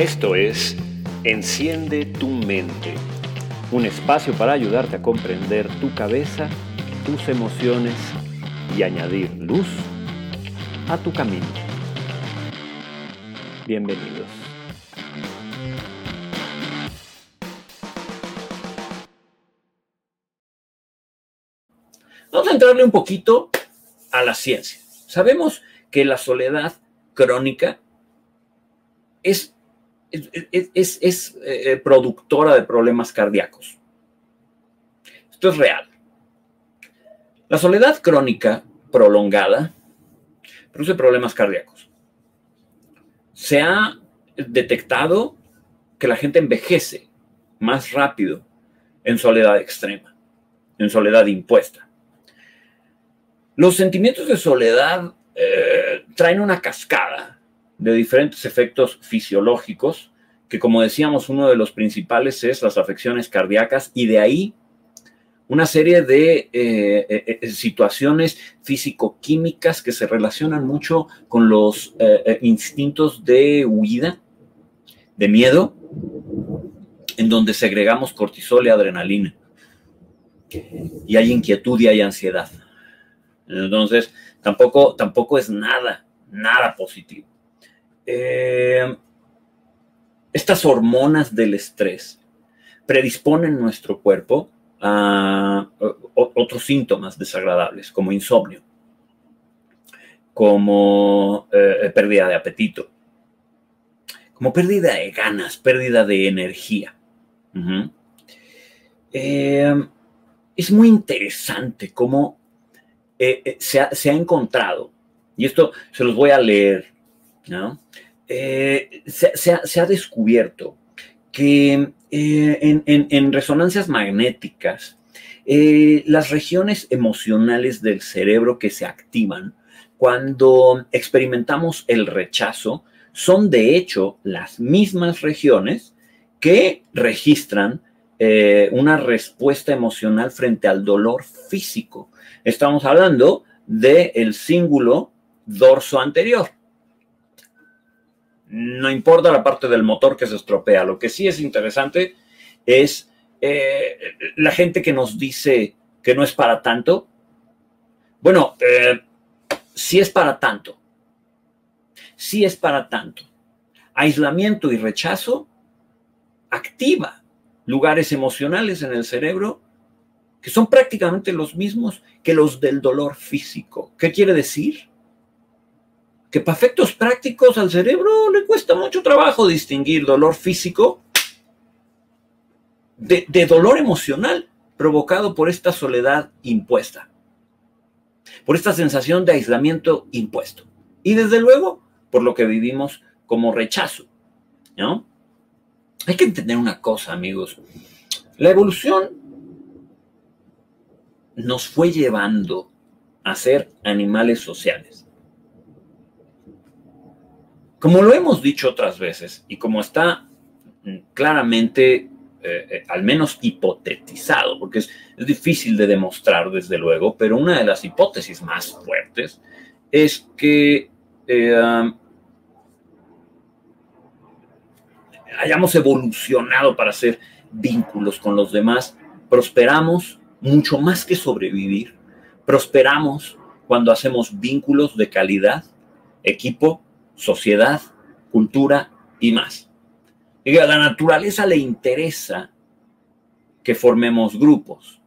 Esto es Enciende tu mente, un espacio para ayudarte a comprender tu cabeza, tus emociones y añadir luz a tu camino. Bienvenidos. Vamos a entrarle un poquito a la ciencia. Sabemos que la soledad crónica es, es, eh, productora de problemas cardíacos. Esto es real. La soledad crónica prolongada produce problemas cardíacos. Se ha detectado que la gente envejece más rápido en soledad extrema, en soledad impuesta. Los sentimientos de soledad eh, traen una cascada de diferentes efectos fisiológicos, que como decíamos, uno de los principales es las afecciones cardíacas y de ahí una serie de eh, eh, situaciones físico-químicas que se relacionan mucho con los instintos de huida, de miedo, en donde segregamos cortisol y adrenalina. Y hay inquietud y hay ansiedad. Entonces, tampoco, tampoco es nada, nada positivo. Eh, estas hormonas del estrés predisponen nuestro cuerpo a, otros síntomas desagradables, como insomnio, como eh, pérdida de apetito, como pérdida de ganas, pérdida de energía. Eh, es muy interesante cómo se, ha, encontrado, y esto se los voy a leer, eh, se, ha, descubierto que en, resonancias magnéticas, las regiones emocionales del cerebro que se activan cuando experimentamos el rechazo son de hecho las mismas regiones que registran una respuesta emocional frente al dolor físico. Estamos hablando del el cíngulo dorso anterior. No importa la parte del motor que se estropea, lo que sí es interesante es eh, la gente que nos dice que no es para tanto. Bueno, eh, sí es para tanto. Sí es para tanto. Aislamiento y rechazo activa lugares emocionales en el cerebro que son prácticamente los mismos que los del dolor físico. ¿Qué quiere decir? Que para efectos prácticos al cerebro le cuesta mucho trabajo distinguir dolor físico de, dolor emocional provocado por esta soledad impuesta, por esta sensación de aislamiento impuesto. Y desde luego, por lo que vivimos como rechazo. ¿no? Hay que entender una cosa, amigos. La evolución nos fue llevando a ser animales sociales. Como lo hemos dicho otras veces y como está mm, claramente, eh, eh, al menos hipotetizado, porque es, difícil de demostrar desde luego, pero una de las hipótesis más fuertes es que eh, hayamos evolucionado para hacer vínculos con los demás, prosperamos mucho más que sobrevivir. Prosperamos cuando hacemos vínculos de calidad, equipo, sociedad, cultura y más. Y a la naturaleza le interesa que formemos grupos.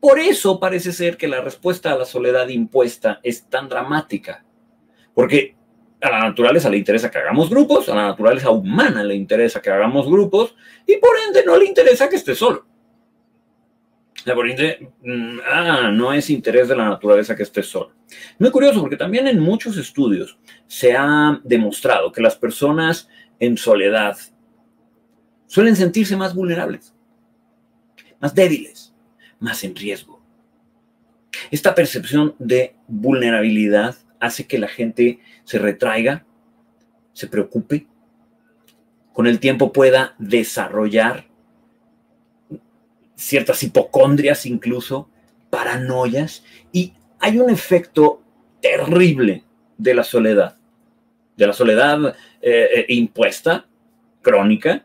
Por eso parece ser que la respuesta a la soledad impuesta es tan dramática. Porque a la naturaleza le interesa que hagamos grupos, a la naturaleza humana le interesa que hagamos grupos y por ende no le interesa que esté solo. La mm, ah, no es interés de la naturaleza que esté solo. Muy curioso porque también en muchos estudios se ha demostrado que las personas en soledad suelen sentirse más vulnerables, más débiles, más en riesgo. Esta percepción de vulnerabilidad hace que la gente se retraiga, se preocupe, con el tiempo pueda desarrollar ciertas hipocondrias incluso, paranoias, y hay un efecto terrible de la soledad, de la soledad eh, eh, impuesta, crónica,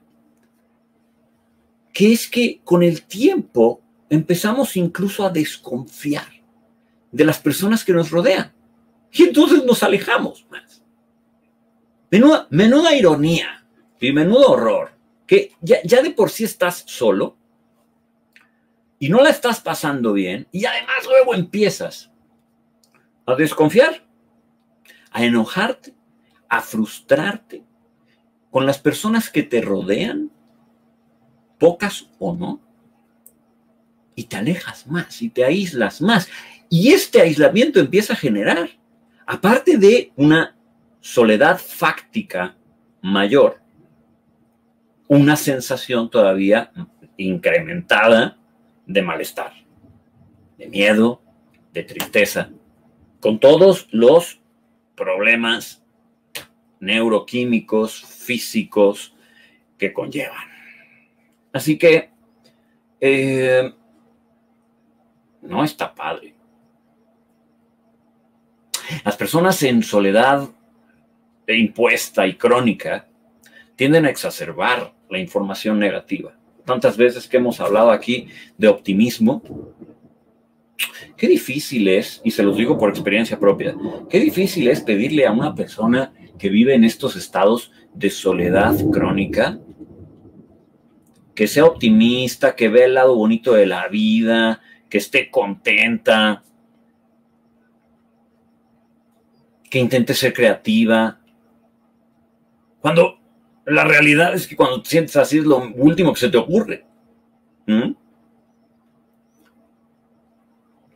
que es que con el tiempo empezamos incluso a desconfiar de las personas que nos rodean. Y entonces nos alejamos más. Menuda, menuda ironía y menudo horror, que ya, ya de por sí estás solo y no la estás pasando bien y además luego empiezas a desconfiar, a enojarte, a frustrarte con las personas que te rodean, pocas o no, y te alejas más y te aíslas más. Y este aislamiento empieza a generar, aparte de una soledad fáctica mayor, una sensación todavía incrementada de malestar, de miedo, de tristeza, con todos los problemas neuroquímicos, físicos que conllevan. Así que eh, no está padre. Las personas en soledad impuesta y crónica tienden a exacerbar la información negativa. Tantas veces que hemos hablado aquí de optimismo, qué difícil es, y se los digo por experiencia propia, qué difícil es pedirle a una persona que vive en estos estados de soledad crónica que sea optimista, que vea el lado bonito de la vida, que esté contenta, que intente ser creativa. Cuando la realidad es que cuando te sientes así es lo último que se te ocurre. ¿Mm?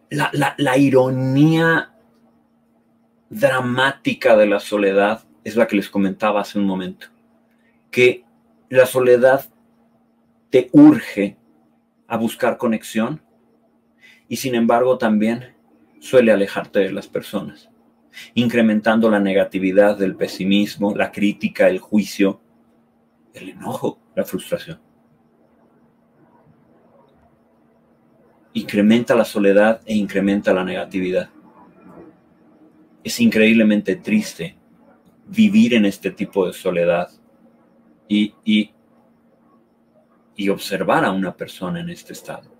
La, la ironía dramática de la soledad es la que les comentaba hace un momento. Que la soledad te urge a buscar conexión y sin embargo también suele alejarte de las personas, incrementando la negatividad del pesimismo, la crítica, el juicio, el enojo, la frustración. Incrementa la soledad e incrementa la negatividad. Es increíblemente triste vivir en este tipo de soledad y, y, y observar a una persona en este estado.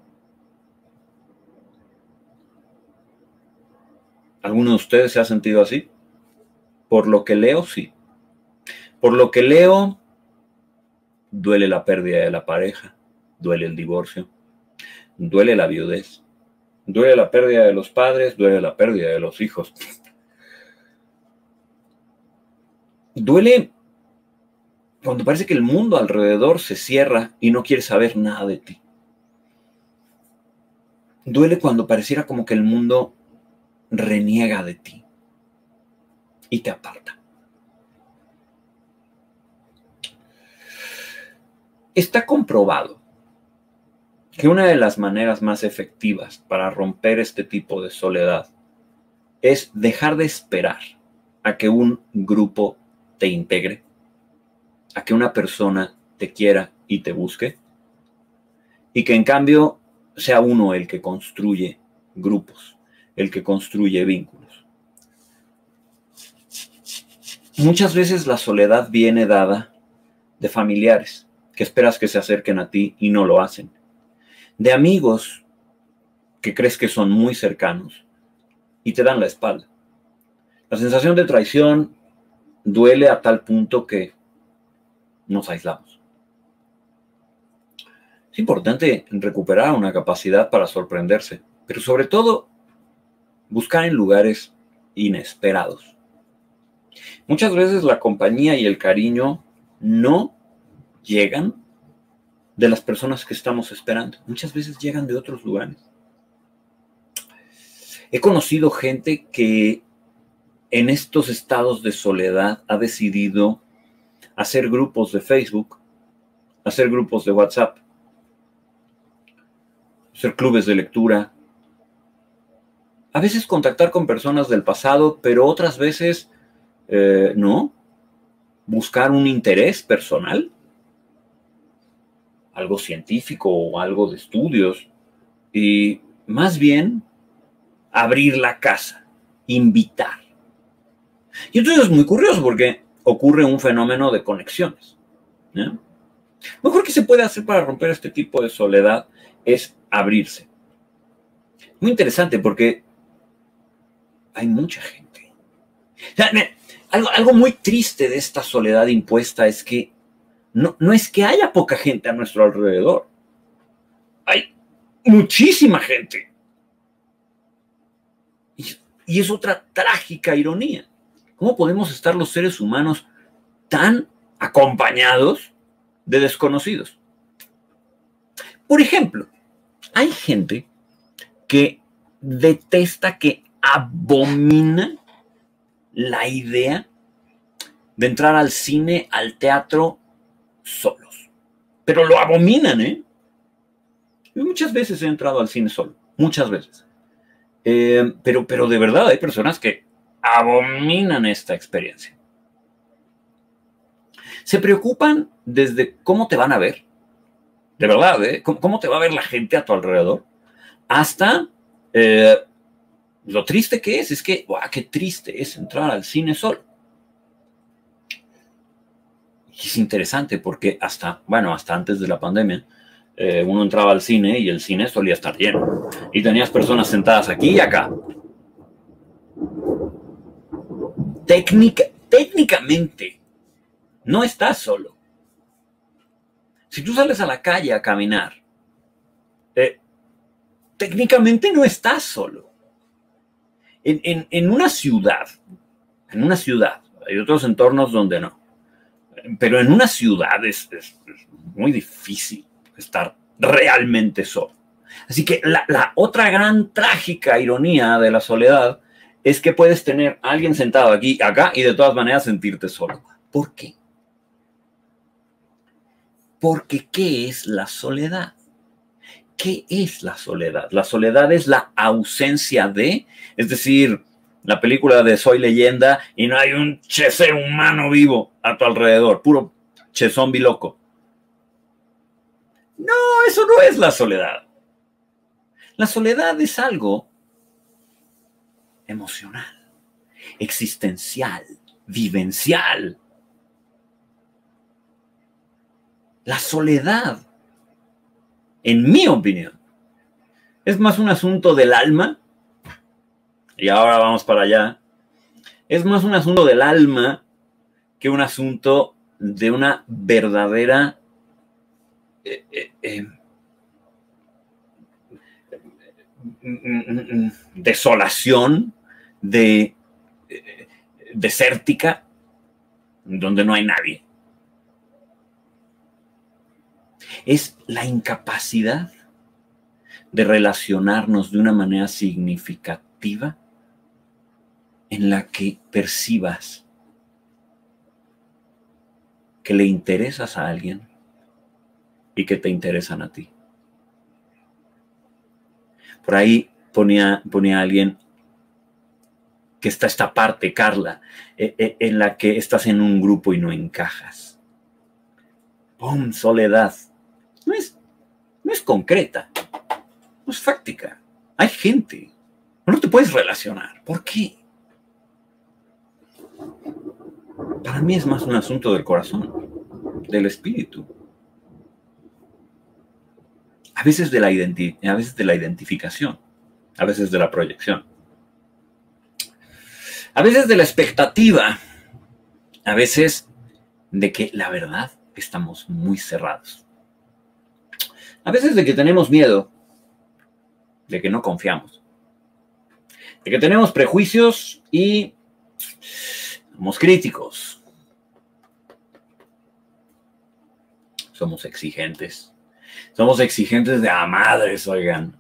¿Alguno de ustedes se ha sentido así? Por lo que leo, sí. Por lo que leo, duele la pérdida de la pareja, duele el divorcio, duele la viudez, duele la pérdida de los padres, duele la pérdida de los hijos. Duele cuando parece que el mundo alrededor se cierra y no quiere saber nada de ti. Duele cuando pareciera como que el mundo reniega de ti y te aparta. Está comprobado que una de las maneras más efectivas para romper este tipo de soledad es dejar de esperar a que un grupo te integre, a que una persona te quiera y te busque, y que en cambio sea uno el que construye grupos el que construye vínculos. Muchas veces la soledad viene dada de familiares que esperas que se acerquen a ti y no lo hacen. De amigos que crees que son muy cercanos y te dan la espalda. La sensación de traición duele a tal punto que nos aislamos. Es importante recuperar una capacidad para sorprenderse, pero sobre todo buscar en lugares inesperados. Muchas veces la compañía y el cariño no llegan de las personas que estamos esperando. Muchas veces llegan de otros lugares. He conocido gente que en estos estados de soledad ha decidido hacer grupos de Facebook, hacer grupos de WhatsApp, hacer clubes de lectura, a veces contactar con personas del pasado, pero otras veces eh, no. Buscar un interés personal, algo científico o algo de estudios, y más bien abrir la casa, invitar. Y entonces es muy curioso porque ocurre un fenómeno de conexiones. Lo mejor que se puede hacer para romper este tipo de soledad es abrirse. Muy interesante porque hay mucha gente. algo, algo, muy triste de esta soledad impuesta es que no, no es que haya poca gente a nuestro alrededor. Hay muchísima gente. Y, es otra trágica ironía. ¿Cómo podemos estar los seres humanos tan acompañados de desconocidos? Por ejemplo, hay gente que detesta, que abomina la idea de entrar al cine, al teatro solos. Pero lo abominan, ¿eh? Muchas veces he entrado al cine solo, muchas veces. Eh, pero, pero de verdad hay personas que abominan esta experiencia. Se preocupan desde cómo te van a ver, de verdad, ¿eh? ¿Cómo, te va a ver la gente a tu alrededor, hasta eh, lo triste que es, es que, ¡guau, qué triste es entrar al cine solo! Y es interesante porque hasta, bueno, hasta antes de la pandemia, eh, uno entraba al cine y el cine solía estar lleno. Y tenías personas sentadas aquí y acá. Técnica, técnicamente, no estás solo. Si tú sales a la calle a caminar, eh, técnicamente no estás solo. En, una ciudad, en una ciudad, hay otros entornos donde no, pero en una ciudad es muy difícil estar realmente solo. Así que la, otra gran trágica ironía de la soledad es que puedes tener a alguien sentado aquí, acá, y de todas maneras sentirte solo. ¿Por qué? Porque ¿qué es la soledad? ¿Qué es la soledad? La soledad es la ausencia de, es decir, la película de Soy leyenda y no hay un chese humano vivo a tu alrededor, puro che zombie loco. No, eso no es la soledad. La soledad es algo emocional, existencial, vivencial. La soledad, en mi opinión, es más un asunto del alma, y ahora vamos para allá, es más un asunto del alma que un asunto de una verdadera eh, eh, eh, desolación, de desértica, donde no hay nadie. Es la incapacidad de relacionarnos de una manera significativa en la que percibas que le interesas a alguien y que te interesan a ti. Por ahí ponía, ponía alguien que está esta parte, Carla, e, e, en la que estás en un grupo y no encajas. ¡Pum! Soledad. No es, no es concreta, no es fáctica. Hay gente. No te puedes relacionar. ¿Por qué? Para mí es más un asunto del corazón, del espíritu. A veces de la, a veces de la identificación, a veces de la proyección, a veces de la expectativa, a veces de que la verdad estamos muy cerrados, a veces de que tenemos miedo, de que no confiamos, de que tenemos prejuicios y somos críticos, somos exigentes somos exigentes de a madres, oigan.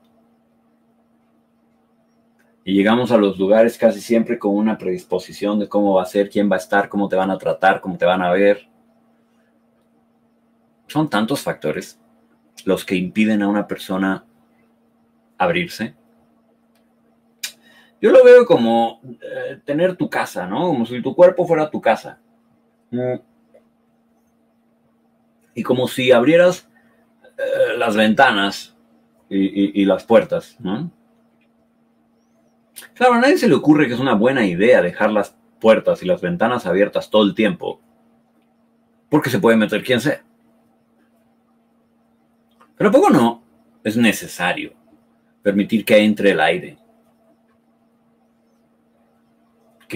Y llegamos a los lugares casi siempre con una predisposición de cómo va a ser, quién va a estar, cómo te van a tratar, cómo te van a ver. Son tantos factores los que impiden a una persona abrirse. Yo lo veo como eh, tener tu casa, ¿no? Como si tu cuerpo fuera tu casa. Y como si abrieras eh, las ventanas y, las puertas, ¿no? Claro, a nadie se le ocurre que es una buena idea dejar las puertas y las ventanas abiertas todo el tiempo. porque se puede meter quien sea. Pero poco no es necesario permitir que entre el aire,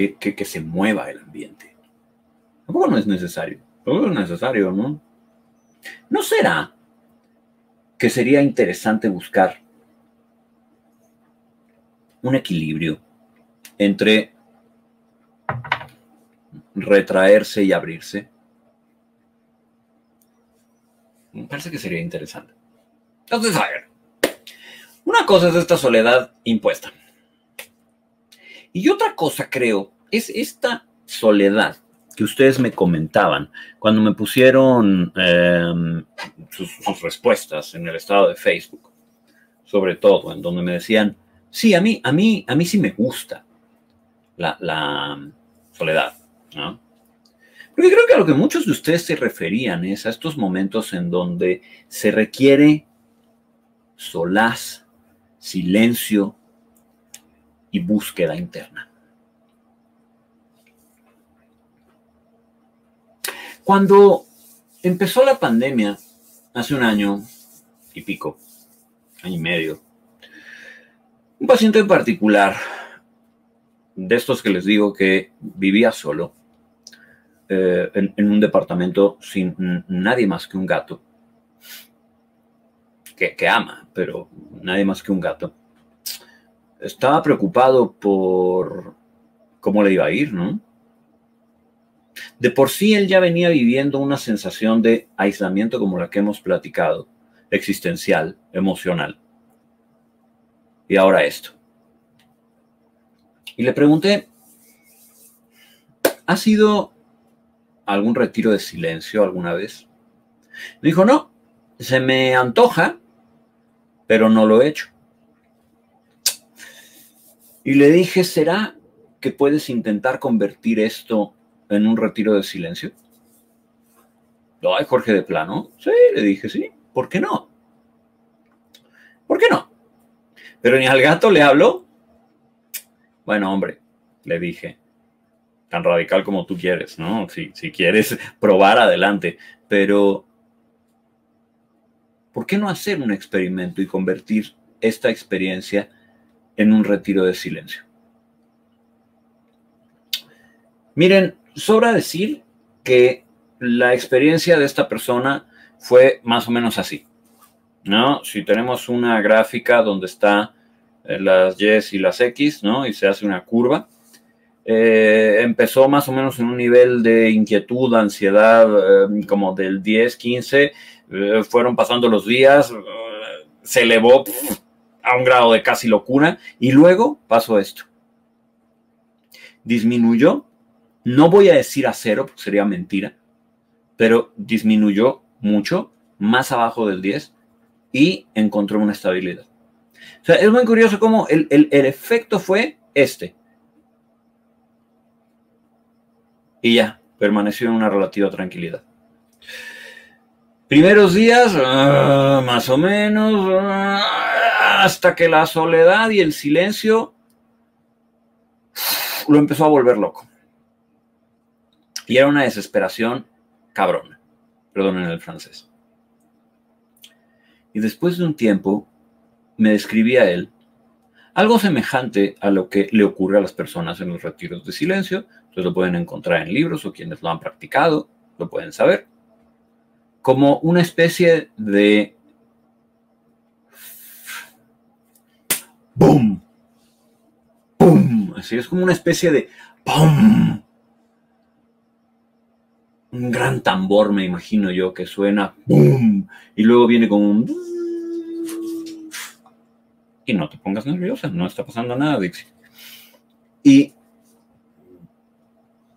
que, se mueva el ambiente. Tampoco no es necesario. Tampoco es necesario, ¿no? ¿No será que sería interesante buscar un equilibrio entre retraerse y abrirse? Me parece que sería interesante. Entonces, a ver, una cosa es esta soledad impuesta. Y otra cosa, creo, es esta soledad que ustedes me comentaban cuando me pusieron em, sus, respuestas en el estado de Facebook, sobre todo, en donde me decían, sí, a mí, a mí, a mí sí me gusta la, la soledad, ¿no? Porque creo que a lo que muchos de ustedes se referían es a estos momentos en donde se requiere solaz silencio búsqueda interna. Cuando empezó la pandemia, hace un año y pico, año y medio, un paciente en particular, de estos que les digo que vivía solo, eh, en, un departamento sin nadie más que un gato, que, ama, pero nadie más que un gato. Estaba preocupado por cómo le iba a ir, ¿no? De por sí él ya venía viviendo una sensación de aislamiento como la que hemos platicado, existencial, emocional. Y ahora esto. Y le pregunté, ¿ha sido algún retiro de silencio alguna vez? Me dijo, no, se me antoja, pero no lo he hecho. Y le dije, ¿será que puedes intentar convertir esto en un retiro de silencio? Ay, Jorge de plano. Sí, le dije, sí. ¿Por qué no? ¿Por qué no? Pero ni al gato le habló. Bueno, hombre, le dije, tan radical como tú quieres, ¿no? Si, si quieres probar, adelante. Pero ¿por qué no hacer un experimento y convertir esta experiencia en un retiro de silencio? Miren, sobra decir que la experiencia de esta persona fue más o menos así. ¿no? Si tenemos una gráfica donde está eh, las Y y las X, ¿no? Y se hace una curva. Eh, empezó más o menos en un nivel de inquietud, ansiedad, eh, como del 10, 15, eh, fueron pasando los días, se elevó a un grado de casi locura y luego pasó esto. Disminuyó, no voy a decir a cero, porque sería mentira, pero disminuyó mucho, más abajo del 10 y encontró una estabilidad. O sea, es muy curioso cómo el, el efecto fue este. Y ya, permaneció en una relativa tranquilidad. Primeros días, ah, más o menos, ah, hasta que la soledad y el silencio lo empezó a volver loco. Y era una desesperación cabrona, perdonen el francés. Y después de un tiempo, me describía él algo semejante a lo que le ocurre a las personas en los retiros de silencio. Ustedes lo pueden encontrar en libros o quienes lo han practicado lo pueden saber como una especie de boom, boom, así es como una especie de boom, un gran tambor me imagino yo que suena boom y luego viene como un y no te pongas nerviosa, no está pasando nada, Dixie. Y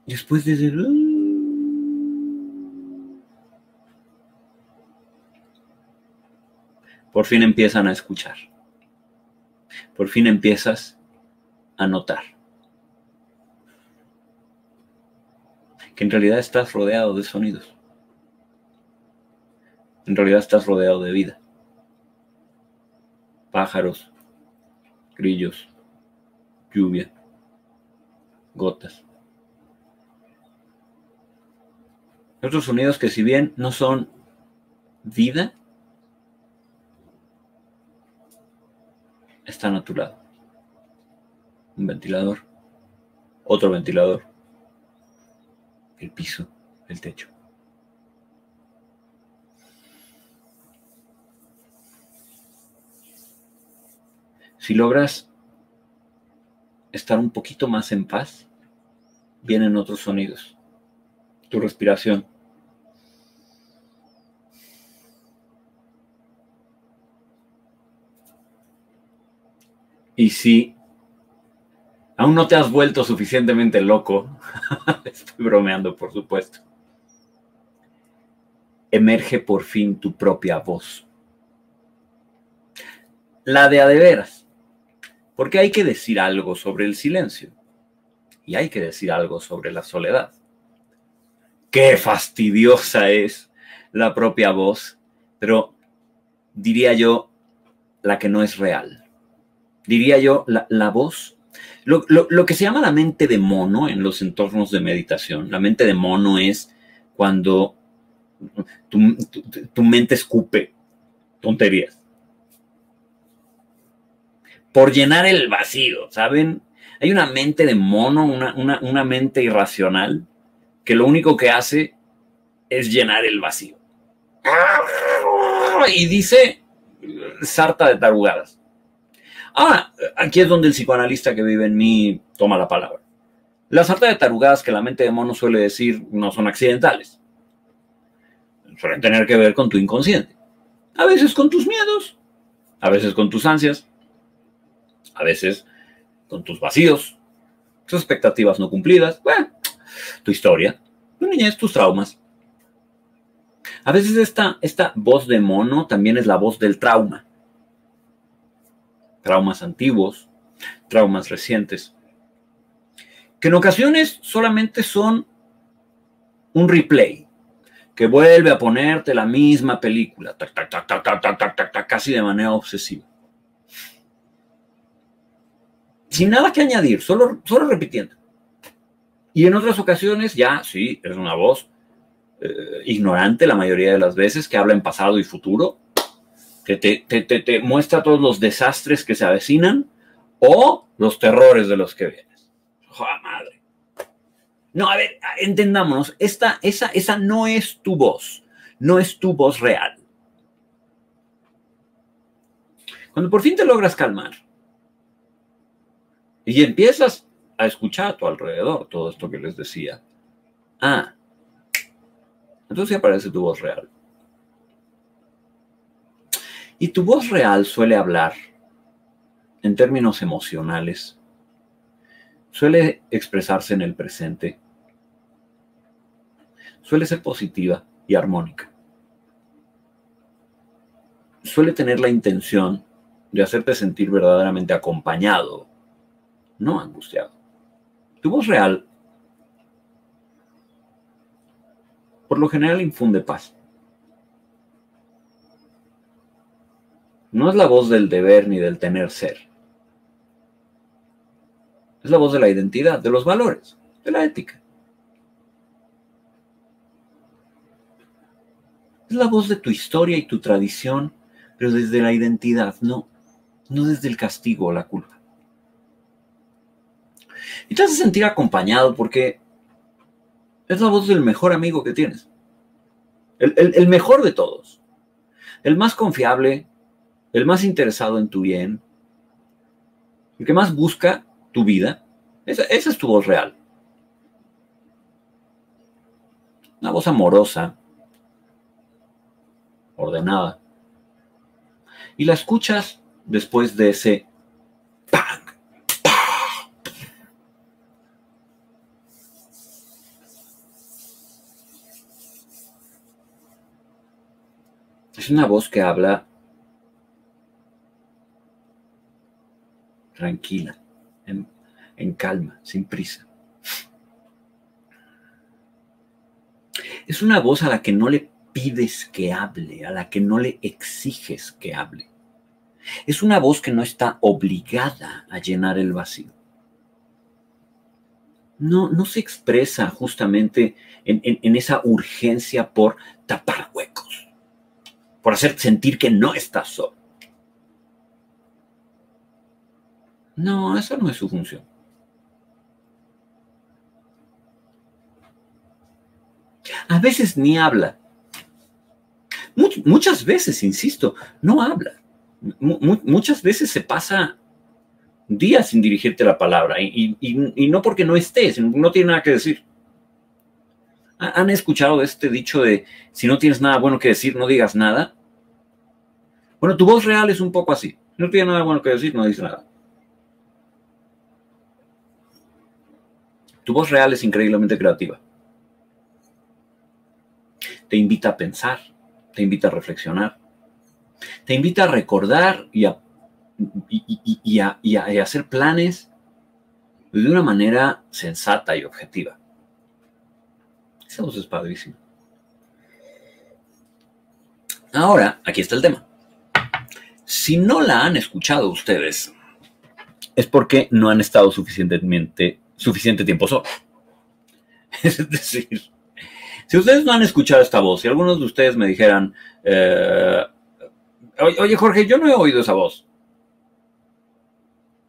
después de por fin empiezan a escuchar. Por fin empiezas a notar que en realidad estás rodeado de sonidos. En realidad estás rodeado de vida. Pájaros, grillos, lluvia, gotas. Otros sonidos que si bien no son vida, están a tu lado. Un ventilador, otro ventilador, el piso, el techo. Si logras estar un poquito más en paz, vienen otros sonidos. Tu respiración. Y si aún no te has vuelto suficientemente loco, estoy bromeando, por supuesto, emerge por fin tu propia voz. La de a de veras. Porque hay que decir algo sobre el silencio. Y hay que decir algo sobre la soledad. Qué fastidiosa es la propia voz, pero diría yo la que no es real diría yo, la, voz. Lo, que se llama la mente de mono en los entornos de meditación. La mente de mono es cuando tu, mente escupe tonterías. Por llenar el vacío, ¿saben? Hay una mente de mono, una, una mente irracional, que lo único que hace es llenar el vacío. Y dice sarta de tarugadas. Ah, aquí es donde el psicoanalista que vive en mí toma la palabra. Las sarta de tarugadas que la mente de mono suele decir no son accidentales. Suelen tener que ver con tu inconsciente. A veces con tus miedos, a veces con tus ansias, a veces con tus vacíos, tus expectativas no cumplidas, bueno, tu historia, tu niñez, tus traumas. A veces esta, esta voz de mono también es la voz del trauma traumas antiguos, traumas recientes, que en ocasiones solamente son un replay, que vuelve a ponerte la misma película, casi de manera obsesiva. Sin nada que añadir, solo, solo repitiendo. Y en otras ocasiones ya, sí, es una voz eh, ignorante la mayoría de las veces, que habla en pasado y futuro, que te, muestra todos los desastres que se avecinan o los terrores de los que vienes. ¡Joder, madre! No, a ver, entendámonos, esta, esa, esa no es tu voz, no es tu voz real. Cuando por fin te logras calmar y empiezas a escuchar a tu alrededor todo esto que les decía, ah, entonces aparece tu voz real. Y tu voz real suele hablar en términos emocionales, suele expresarse en el presente, suele ser positiva y armónica. Suele tener la intención de hacerte sentir verdaderamente acompañado, no angustiado. Tu voz real, por lo general, infunde paz. No es la voz del deber ni del tener ser. Es la voz de la identidad, de los valores, de la ética. Es la voz de tu historia y tu tradición, pero desde la identidad, no, no desde el castigo o la culpa. Y te hace sentir acompañado porque es la voz del mejor amigo que tienes. El, el mejor de todos. El más confiable, el más interesado en tu bien, el que más busca tu vida, esa, es tu voz real. Una voz amorosa, ordenada. Y la escuchas después de ese. Es una voz que habla tranquila, en, calma, sin prisa. Es una voz a la que no le pides que hable, a la que no le exiges que hable. Es una voz que no está obligada a llenar el vacío. no, no se expresa justamente en, esa urgencia por tapar huecos, por hacer sentir que no estás solo. No, esa no es su función. A veces ni habla. muchas veces, insisto, no habla. muchas veces se pasa días sin dirigirte la palabra y, no porque no estés, no tiene nada que decir. ¿Han escuchado este dicho de si no tienes nada bueno que decir, no digas nada? Bueno, tu voz real es un poco así. No tienes nada bueno que decir, no dices nada. Tu voz real es increíblemente creativa. Te invita a pensar, te invita a reflexionar, te invita a recordar y a a, hacer planes de una manera sensata y objetiva. Esa voz es padrísima. Ahora, aquí está el tema. Si no la han escuchado ustedes, es porque no han estado suficientemente, suficiente tiempo solos. Es decir, si ustedes no han escuchado esta voz, si algunos de ustedes me dijeran, eh, oye Jorge, yo no he oído esa voz,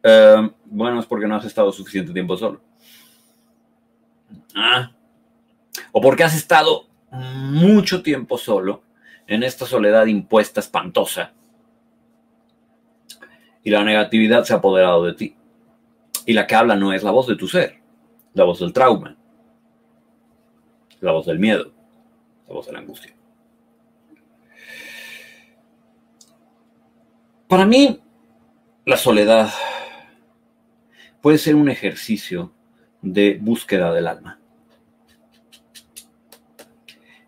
Em, bueno, es porque no has estado suficiente tiempo solo. Ah. O porque has estado mucho tiempo solo en esta soledad impuesta espantosa. Y la negatividad se ha apoderado de ti. Y la que habla no es la voz de tu ser, la voz del trauma, la voz del miedo, la voz de la angustia. Para mí, la soledad puede ser un ejercicio de búsqueda del alma.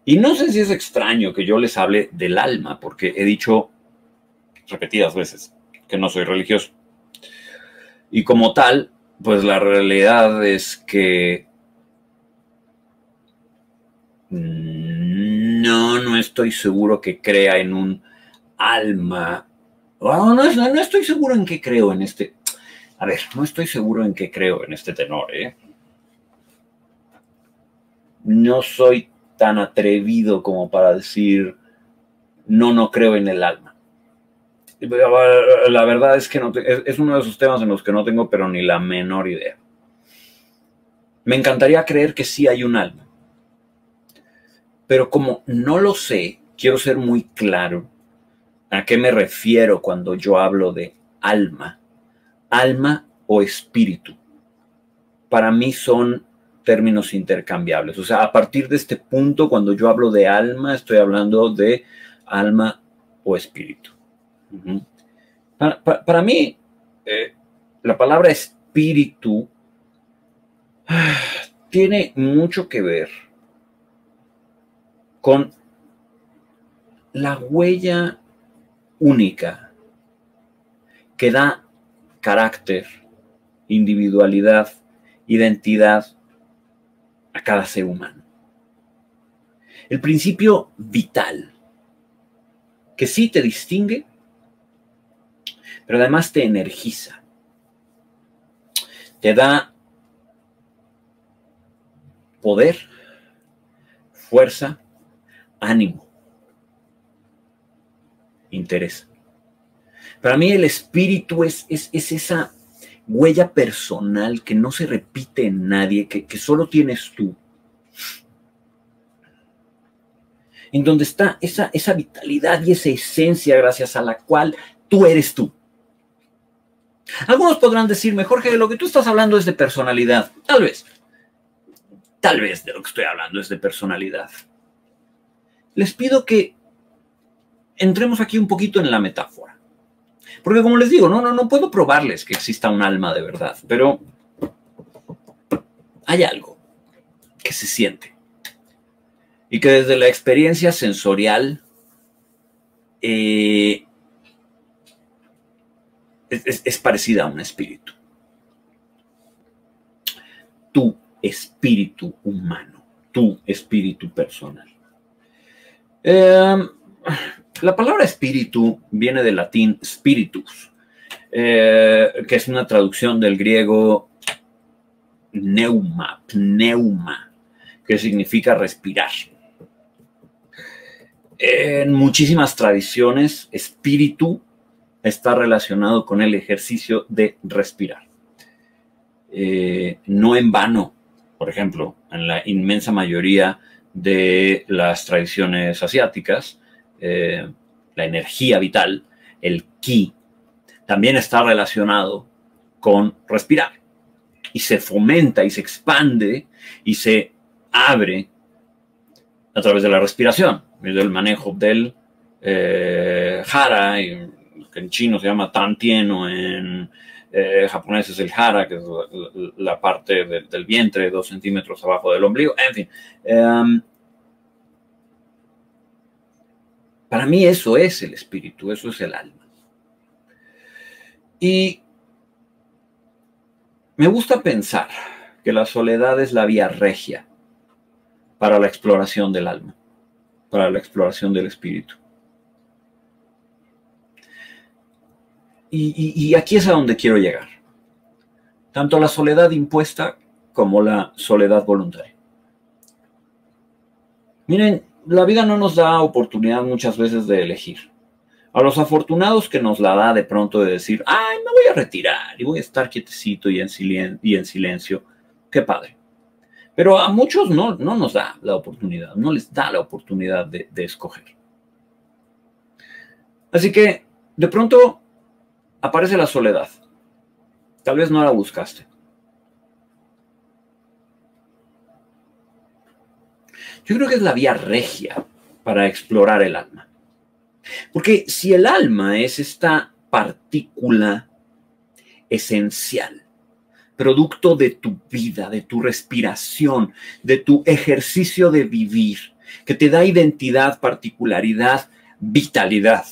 Y no sé si es extraño que yo les hable del alma, porque he dicho repetidas veces que no soy religioso. Y como tal, pues la realidad es que no, no estoy seguro que crea en un alma. no, no estoy seguro en qué creo en este. A ver, no estoy seguro en qué creo en este tenor, ¿eh? No soy tan atrevido como para decir, no, no creo en el alma. La verdad es que no es uno de esos temas en los que no tengo pero ni la menor idea. Me encantaría creer que sí hay un alma. Pero como no lo sé, quiero ser muy claro a qué me refiero cuando yo hablo de alma alma o espíritu. Para mí son términos intercambiables. O sea, a partir de este punto, cuando yo hablo de alma, estoy hablando de alma o espíritu. Para, mí, eh, la palabra espíritu tiene mucho que ver con la huella única que da carácter, individualidad, identidad a cada ser humano. El principio vital, que sí te distingue, pero además te energiza, te da poder, fuerza, ánimo, interés. Para mí el espíritu es, es, esa huella personal que no se repite en nadie, que, que solo tienes tú. En donde está esa, esa vitalidad y esa esencia gracias a la cual tú eres tú. Algunos podrán decirme, Jorge, lo que tú estás hablando es de personalidad. Tal vez. Tal vez de lo que estoy hablando es de personalidad. Les pido que entremos aquí un poquito en la metáfora. Porque como les digo, no, no, no puedo probarles que exista un alma de verdad, pero hay algo que se siente y que desde la experiencia sensorial eh, es, parecida a un espíritu. Tu espíritu humano, tu espíritu personal. Eh, la palabra espíritu viene del latín spiritus, eh, que es una traducción del griego neuma, pneuma, que significa respirar. En muchísimas tradiciones, espíritu está relacionado con el ejercicio de respirar. Eh, no en vano, por ejemplo, en la inmensa mayoría de las tradiciones asiáticas, eh, la energía vital, el ki, también está relacionado con respirar. Y se fomenta y se expande y se abre a través de la respiración, del manejo del eh, hara, que en chino se llama tantien o en eh, japonés es el hara, que es la, parte del vientre, dos centímetros abajo del ombligo, en fin. Em, para mí eso es el espíritu, eso es el alma. Y me gusta pensar que la soledad es la vía regia para la exploración del alma, para la exploración del espíritu. Y, aquí es a donde quiero llegar. Tanto la soledad impuesta como la soledad voluntaria. Miren, la vida no nos da oportunidad muchas veces de elegir. A los afortunados que nos la da de pronto de decir, ay, me voy a retirar y voy a estar quietecito y en, silencio, qué padre. Pero a muchos no, no nos da la oportunidad, no les da la oportunidad de escoger. Así que de pronto aparece la soledad. Tal vez no la buscaste. Yo creo que es la vía regia para explorar el alma. Porque si el alma es esta partícula esencial, producto de tu vida, de tu respiración, de tu ejercicio de vivir, que te da identidad, particularidad, vitalidad.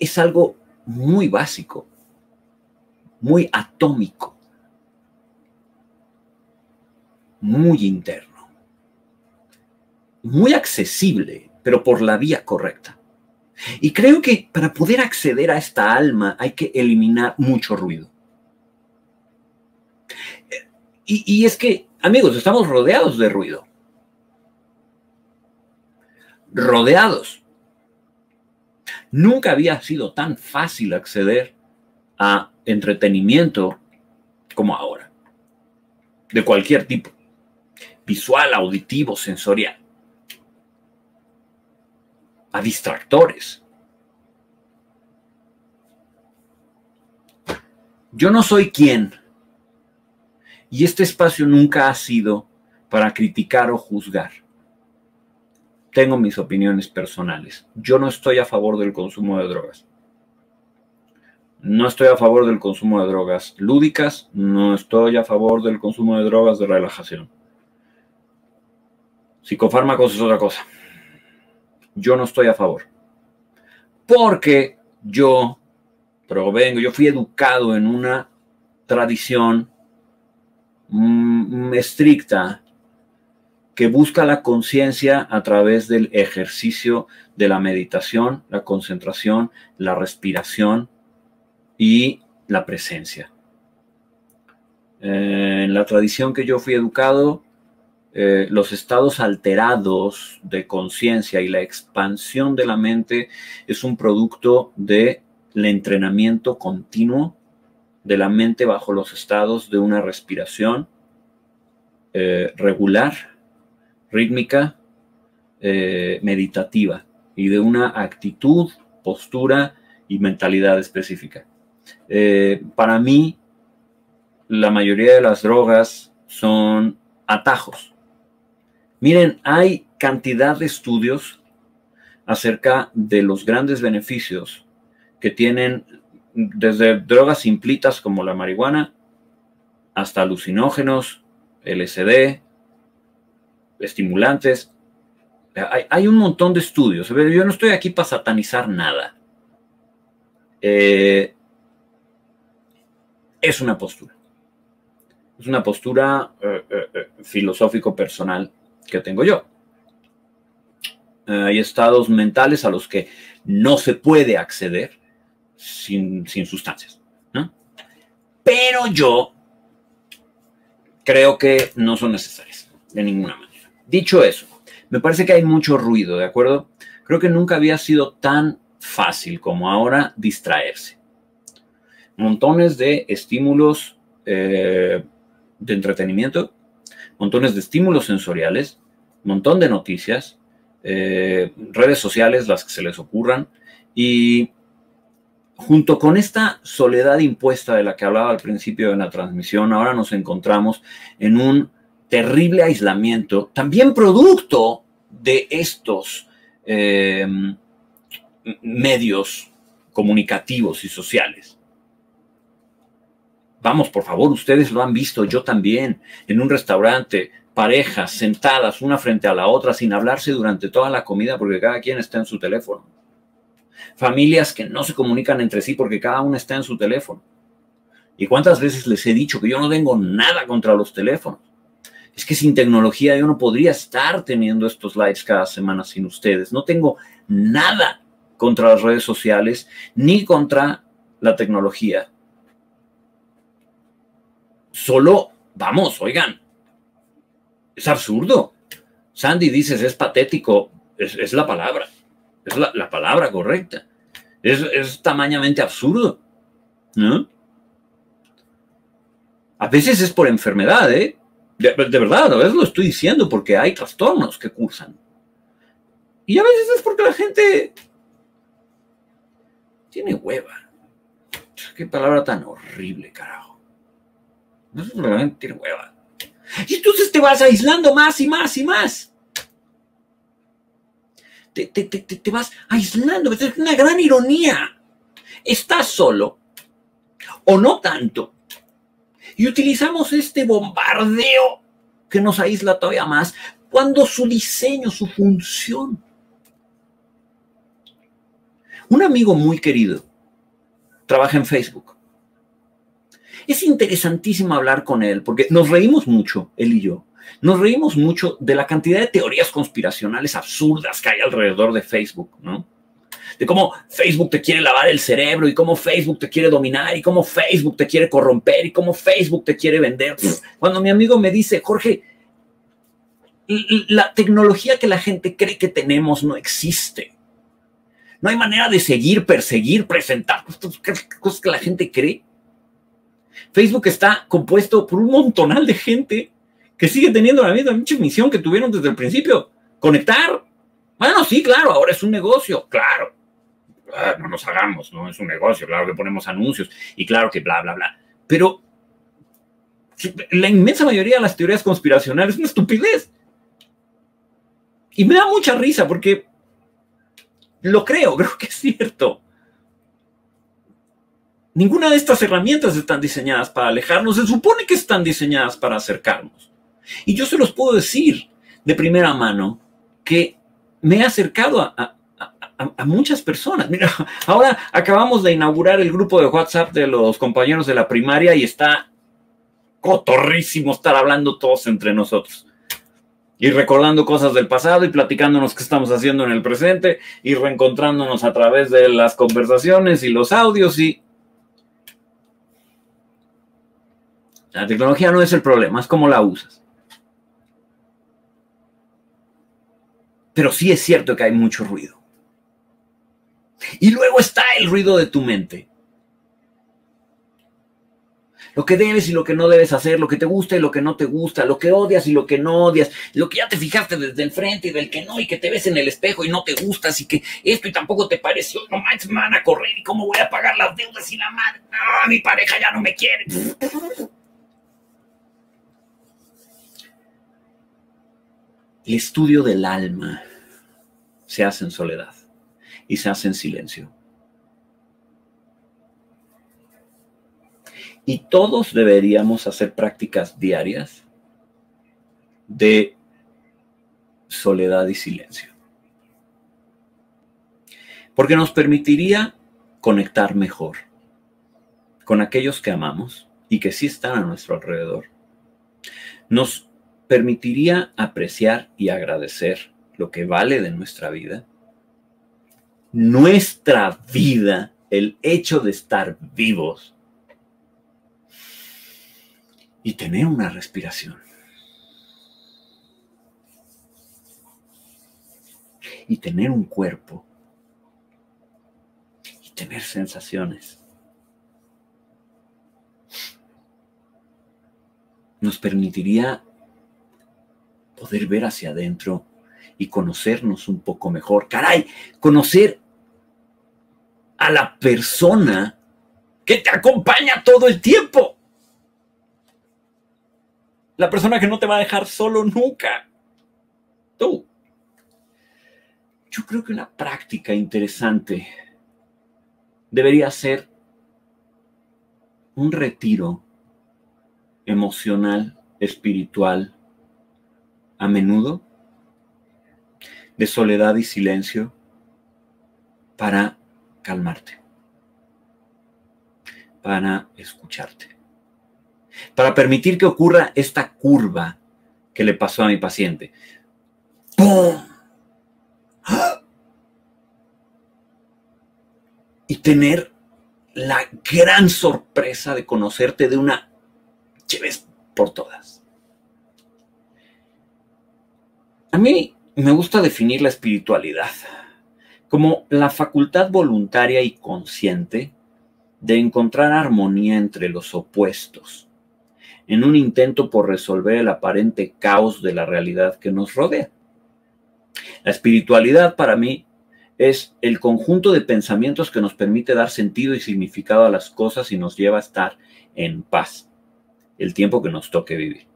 Es algo muy básico, muy atómico, muy interno muy accesible, pero por la vía correcta. Y creo que para poder acceder a esta alma hay que eliminar mucho ruido. Y, es que, amigos, estamos rodeados de ruido. Rodeados. Nunca había sido tan fácil acceder a entretenimiento como ahora. De cualquier tipo. Visual, auditivo, sensorial a distractores. Yo no soy quien. Y este espacio nunca ha sido para criticar o juzgar. Tengo mis opiniones personales. Yo no estoy a favor del consumo de drogas. No estoy a favor del consumo de drogas lúdicas. No estoy a favor del consumo de drogas de relajación. Psicofármacos es otra cosa yo no estoy a favor. Porque yo provengo, yo fui educado en una tradición mm, estricta que busca la conciencia a través del ejercicio de la meditación, la concentración, la respiración y la presencia. Eh, en la tradición que yo fui educado, eh, los estados alterados de conciencia y la expansión de la mente es un producto del entrenamiento continuo de la mente bajo los estados de una respiración eh, regular, rítmica, eh, meditativa y de una actitud, postura y mentalidad específica. para mí, la mayoría de las drogas son atajos Miren, hay cantidad de estudios acerca de los grandes beneficios que tienen desde drogas simplitas como la marihuana hasta alucinógenos, LSD, estimulantes. Hay, un montón de estudios. Yo no estoy aquí para satanizar nada. Eh, es una postura. Es una postura eh, eh, filosófico personal que tengo yo. hay estados mentales a los que no se puede acceder sin, sustancias. pero yo creo que no son necesarias de ninguna manera. Dicho eso, me parece que hay mucho ruido, ¿de acuerdo? Creo que nunca había sido tan fácil como ahora distraerse. Montones de estímulos eh, de entretenimiento, montones de estímulos sensoriales, montón de noticias, eh, redes sociales, las que se les ocurran, y junto con esta soledad impuesta de la que hablaba al principio de la transmisión, ahora nos encontramos en un terrible aislamiento, también producto de estos eh, medios comunicativos y sociales. Vamos, por favor, ustedes lo han visto, yo también, en un restaurante, parejas sentadas una frente a la otra sin hablarse durante toda la comida porque cada quien está en su teléfono. Familias que no se comunican entre sí porque cada uno está en su teléfono. ¿Y cuántas veces les he dicho que yo no tengo nada contra los teléfonos? Es que sin tecnología yo no podría estar teniendo estos lives cada semana sin ustedes. No tengo nada contra las redes sociales ni contra la tecnología. Solo, vamos, oigan, es absurdo. Sandy dices, es patético, es, la palabra, es la, palabra correcta. Es, tamañamente absurdo, ¿no? A veces es por enfermedad, ¿eh? De, verdad, a veces lo estoy diciendo porque hay trastornos que cursan. Y a veces es porque la gente tiene hueva. Qué palabra tan horrible, carajo. No es realmente tiene hueva. Y entonces te vas aislando más y más y más. Te, te, te, te vas aislando. Es una gran ironía. Estás solo, o no tanto, y utilizamos este bombardeo que nos aísla todavía más cuando su diseño, su función. Un amigo muy querido trabaja en Facebook. Es interesantísimo hablar con él porque nos reímos mucho, él y yo. Nos reímos mucho de la cantidad de teorías conspiracionales absurdas que hay alrededor de Facebook, ¿no? De cómo Facebook te quiere lavar el cerebro y cómo Facebook te quiere dominar y cómo Facebook te quiere corromper y cómo Facebook te quiere vender. Cuando mi amigo me dice, Jorge, la tecnología que la gente cree que tenemos no existe. No hay manera de seguir, perseguir, presentar cosas que la gente cree. Facebook está compuesto por un montonal de gente que sigue teniendo la misma misión que tuvieron desde el principio, conectar. Bueno, sí, claro, ahora es un negocio, claro. Ah, no nos hagamos, ¿no? Es un negocio, claro que ponemos anuncios y claro que bla, bla, bla. Pero la inmensa mayoría de las teorías conspiracionales es una estupidez. Y me da mucha risa porque lo creo, creo que es cierto. Ninguna de estas herramientas están diseñadas para alejarnos, se supone que están diseñadas para acercarnos. Y yo se los puedo decir de primera mano que me he acercado a, a, muchas personas. Mira, ahora acabamos de inaugurar el grupo de WhatsApp de los compañeros de la primaria y está cotorrísimo estar hablando todos entre nosotros. Y recordando cosas del pasado y platicándonos qué estamos haciendo en el presente y reencontrándonos a través de las conversaciones y los audios y... La tecnología no es el problema, es cómo la usas. Pero sí es cierto que hay mucho ruido. Y luego está el ruido de tu mente. Lo que debes y lo que no debes hacer, lo que te gusta y lo que no te gusta, lo que odias y lo que no odias, lo que ya te fijaste desde el frente y del que no, y que te ves en el espejo y no te gustas y que esto y tampoco te pareció, no manches, me van a correr y cómo voy a pagar las deudas y la madre, mi pareja ya no me quiere. El estudio del alma se hace en soledad y se hace en silencio. Y todos deberíamos hacer prácticas diarias de soledad y silencio. Porque nos permitiría conectar mejor con aquellos que amamos y que sí están a nuestro alrededor. Nos permitiría apreciar y agradecer lo que vale de nuestra vida nuestra vida, el hecho de estar vivos, y tener una respiración. Y tener un cuerpo. Y tener sensaciones. Nos permitiría poder ver hacia adentro y conocernos un poco mejor. Caray, conocer a la persona que te acompaña todo el tiempo. La persona que no te va a dejar solo nunca. Tú. Yo creo que una práctica interesante debería ser un retiro emocional, espiritual, a menudo, de soledad y silencio, para calmarte, para escucharte para permitir que ocurra esta curva que le pasó a mi paciente. ¡Pum! Y tener la gran sorpresa de conocerte de una vez por todas. A mí me gusta definir la espiritualidad como la facultad voluntaria y consciente de encontrar armonía entre los opuestos en un intento por resolver el aparente caos de la realidad que nos rodea. La espiritualidad para mí es el conjunto de pensamientos que nos permite dar sentido y significado a las cosas y nos lleva a estar en paz el tiempo que nos toque vivir.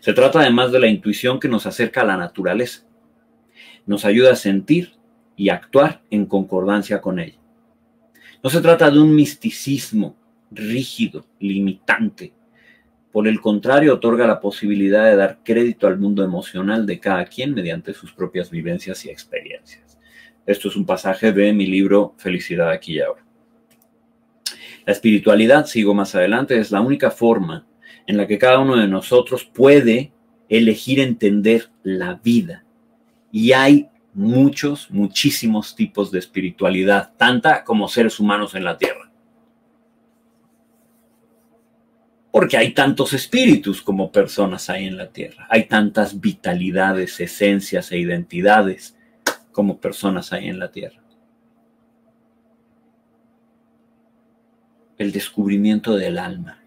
Se trata además de la intuición que nos acerca a la naturaleza. Nos ayuda a sentir y actuar en concordancia con ella. No se trata de un misticismo rígido, limitante, por el contrario, otorga la posibilidad de dar crédito al mundo emocional de cada quien mediante sus propias vivencias y experiencias. Esto es un pasaje de mi libro Felicidad aquí y ahora. La espiritualidad, sigo más adelante, es la única forma en la que cada uno de nosotros puede elegir entender la vida. Y hay muchos, muchísimos tipos de espiritualidad, tanta como seres humanos en la Tierra. porque hay tantos espíritus como personas ahí en la tierra. Hay tantas vitalidades, esencias e identidades como personas ahí en la tierra. El descubrimiento del alma.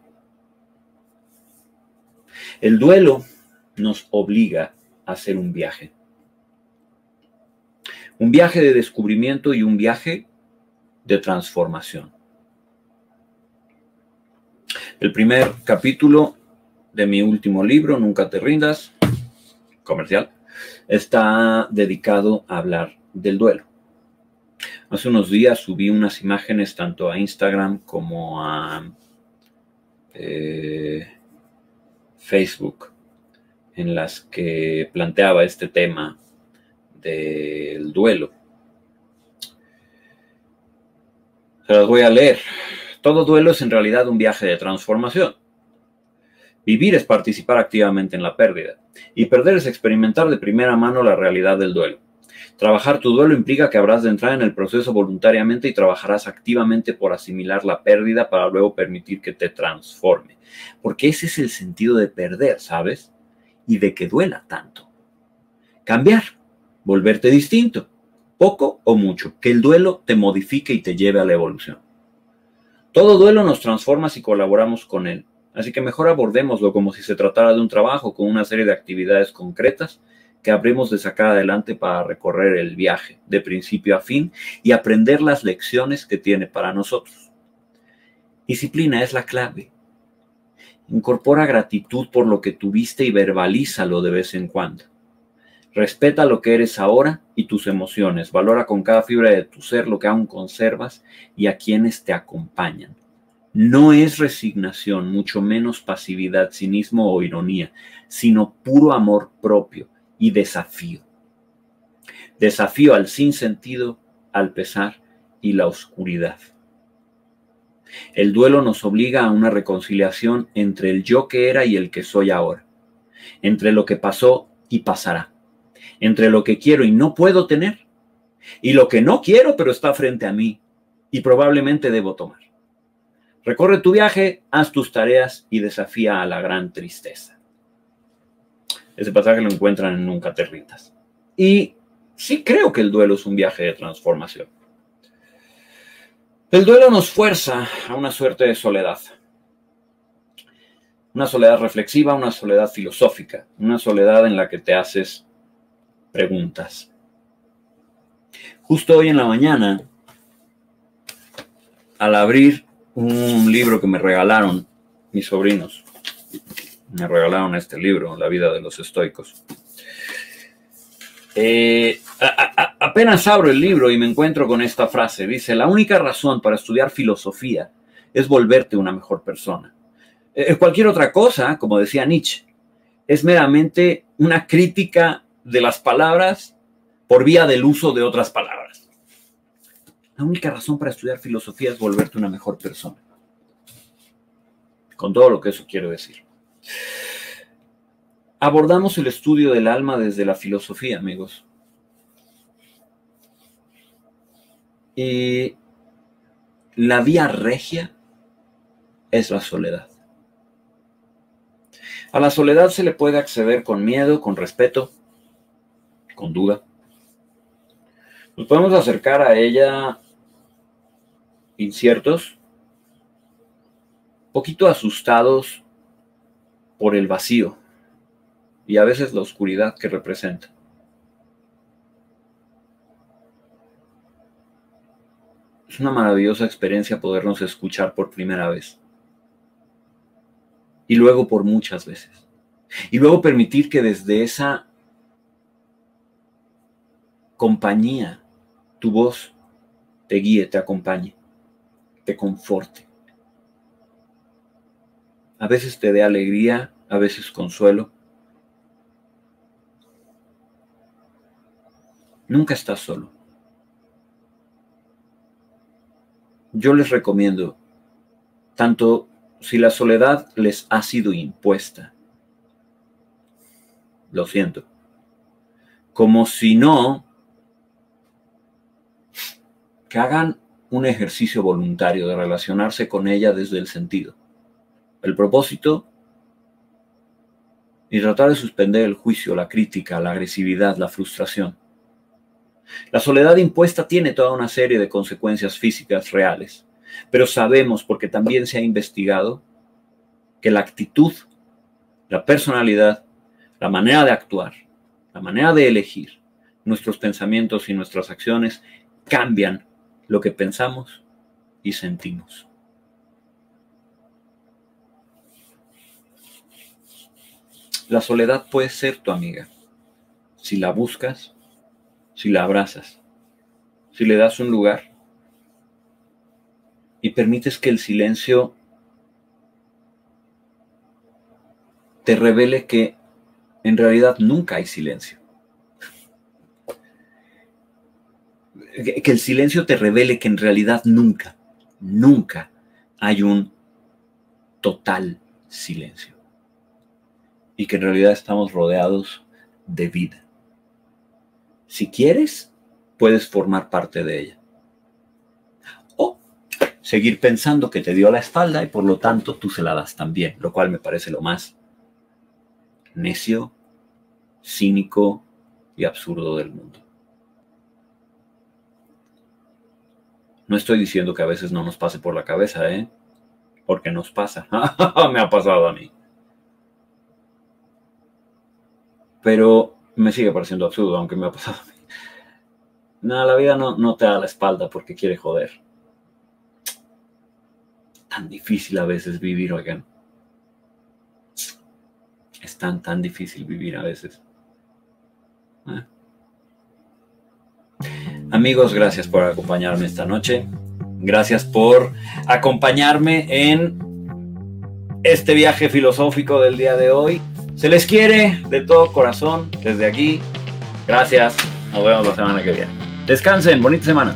El duelo nos obliga a hacer un viaje. Un viaje de descubrimiento y un viaje de transformación. El primer capítulo de mi último libro, Nunca te rindas, comercial, está dedicado a hablar del duelo. Hace unos días subí unas imágenes tanto a Instagram como a eh, Facebook en las que planteaba este tema del duelo. Se las voy a leer. Todo duelo es en realidad un viaje de transformación. Vivir es participar activamente en la pérdida, y perder es experimentar de primera mano la realidad del duelo. Trabajar tu duelo implica que habrás de entrar en el proceso voluntariamente y trabajarás activamente por asimilar la pérdida para luego permitir que te transforme. Porque ese es el sentido de perder, ¿sabes? Y de que duela tanto. Cambiar, volverte distinto, poco o mucho, que el duelo te modifique y te lleve a la evolución. Todo duelo nos transforma si colaboramos con él, así que mejor abordémoslo como si se tratara de un trabajo con una serie de actividades concretas que abrimos de sacar adelante para recorrer el viaje de principio a fin y aprender las lecciones que tiene para nosotros. Disciplina es la clave. Incorpora gratitud por lo que tuviste y verbalízalo de vez en cuando. Respeta lo que eres ahora y tus emociones. Valora con cada fibra de tu ser lo que aún conservas y a quienes te acompañan. No es resignación, mucho menos pasividad, cinismo o ironía, sino puro amor propio y desafío. Desafío al sinsentido, al pesar y la oscuridad. El duelo nos obliga a una reconciliación entre el yo que era y el que soy ahora, entre lo que pasó y pasará entre lo que quiero y no puedo tener y lo que no quiero pero está frente a mí y probablemente debo tomar. Recorre tu viaje, haz tus tareas y desafía a la gran tristeza. Ese pasaje lo encuentran en Nunca te. Y sí creo que el duelo es un viaje de transformación. El duelo nos fuerza a una suerte de soledad. Una soledad reflexiva, una soledad filosófica, una soledad en la que te haces preguntas. Justo hoy en la mañana, al abrir un libro que me regalaron mis sobrinos, me regalaron este libro, La vida de los estoicos. Eh, apenas abro el libro y me encuentro con esta frase. Dice, la única razón para estudiar filosofía es volverte una mejor persona. Eh, cualquier otra cosa, como decía Nietzsche, es meramente una crítica de las palabras por vía del uso de otras palabras. La única razón para estudiar filosofía es volverte una mejor persona. Con todo lo que eso quiere decir. Abordamos el estudio del alma desde la filosofía, amigos. Y la vía regia es la soledad. A la soledad se le puede acceder con miedo, con respeto, con duda. Nos podemos acercar a ella inciertos, poquito asustados por el vacío y a veces la oscuridad que representa. Es una maravillosa experiencia podernos escuchar por primera vez. Y luego por muchas veces. Y luego permitir que desde esa compañía tu voz te guíe, te acompañe te conforte. A veces te dé alegría, a veces consuelo. Nunca estás solo. Yo les recomiendo, tanto si la soledad les ha sido impuesta, lo siento, como si no, que hagan un ejercicio voluntario de relacionarse con ella desde el sentido, el propósito y tratar de suspender el juicio, la crítica, la agresividad, la frustración. La soledad impuesta tiene toda una serie de consecuencias físicas reales, pero sabemos, porque también se ha investigado, que la actitud, la personalidad, la manera de actuar, la manera de elegir, nuestros pensamientos y nuestras acciones cambian lo que pensamos y sentimos. La soledad puede ser tu amiga si la buscas, si la abrazas, si le das un lugar y permites que el silencio te revele que en realidad nunca hay silencio. Que el silencio te revele que en realidad nunca, nunca hay un total silencio. Y que en realidad estamos rodeados de vida. Si quieres, puedes formar parte de ella. O seguir pensando que te dio la espalda y por lo tanto tú se la das también, lo cual me parece lo más necio, cínico y absurdo del mundo. No estoy diciendo que a veces no nos pase por la cabeza, ¿eh? Porque nos pasa. me ha pasado a mí. Pero me sigue pareciendo absurdo, aunque me ha pasado a mí. Nada, la vida no, no te da la espalda porque quiere joder. Tan difícil a veces vivir, oigan. Es tan, tan difícil vivir a veces. ¿Eh? Amigos, gracias por acompañarme esta noche. Gracias por acompañarme en este viaje filosófico del día de hoy. Se les quiere de todo corazón desde aquí. Gracias. Nos vemos la semana que viene. Descansen. Bonita semana.